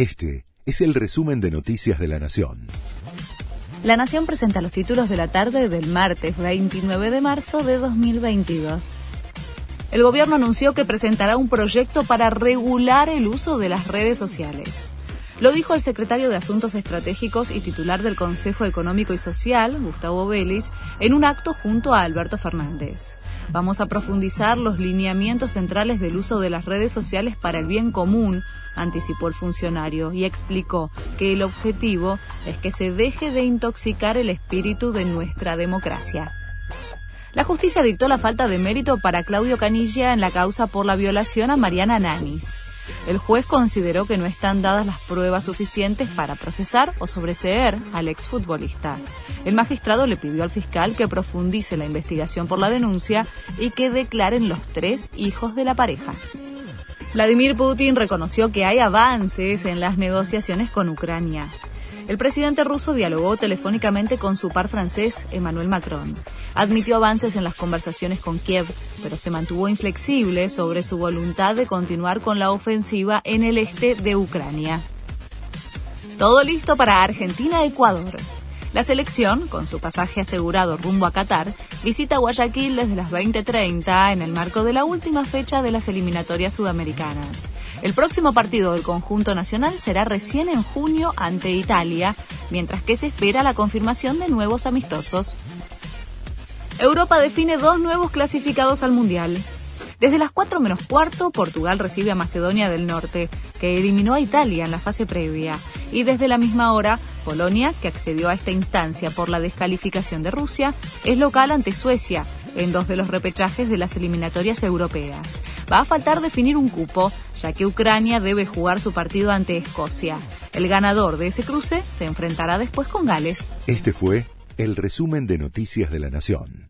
Este es el resumen de Noticias de la Nación. La Nación presenta los títulos de la tarde del martes 29 de marzo de 2022. El gobierno anunció que presentará un proyecto para regular el uso de las redes sociales. Lo dijo el secretario de Asuntos Estratégicos y titular del Consejo Económico y Social, Gustavo Vélez, en un acto junto a Alberto Fernández. Vamos a profundizar los lineamientos centrales del uso de las redes sociales para el bien común, anticipó el funcionario y explicó que el objetivo es que se deje de intoxicar el espíritu de nuestra democracia. La justicia dictó la falta de mérito para Claudio Canilla en la causa por la violación a Mariana Nanis. El juez consideró que no están dadas las pruebas suficientes para procesar o sobreseer al exfutbolista. El magistrado le pidió al fiscal que profundice la investigación por la denuncia y que declaren los tres hijos de la pareja. Vladimir Putin reconoció que hay avances en las negociaciones con Ucrania. El presidente ruso dialogó telefónicamente con su par francés, Emmanuel Macron. Admitió avances en las conversaciones con Kiev, pero se mantuvo inflexible sobre su voluntad de continuar con la ofensiva en el este de Ucrania. Todo listo para Argentina-Ecuador. La selección, con su pasaje asegurado rumbo a Qatar, visita Guayaquil desde las 20:30 en el marco de la última fecha de las eliminatorias sudamericanas. El próximo partido del conjunto nacional será recién en junio ante Italia, mientras que se espera la confirmación de nuevos amistosos. Europa define dos nuevos clasificados al Mundial. Desde las 4 menos cuarto, Portugal recibe a Macedonia del Norte, que eliminó a Italia en la fase previa. Y desde la misma hora, Polonia, que accedió a esta instancia por la descalificación de Rusia, es local ante Suecia, en dos de los repechajes de las eliminatorias europeas. Va a faltar definir un cupo, ya que Ucrania debe jugar su partido ante Escocia. El ganador de ese cruce se enfrentará después con Gales. Este fue el resumen de Noticias de la Nación.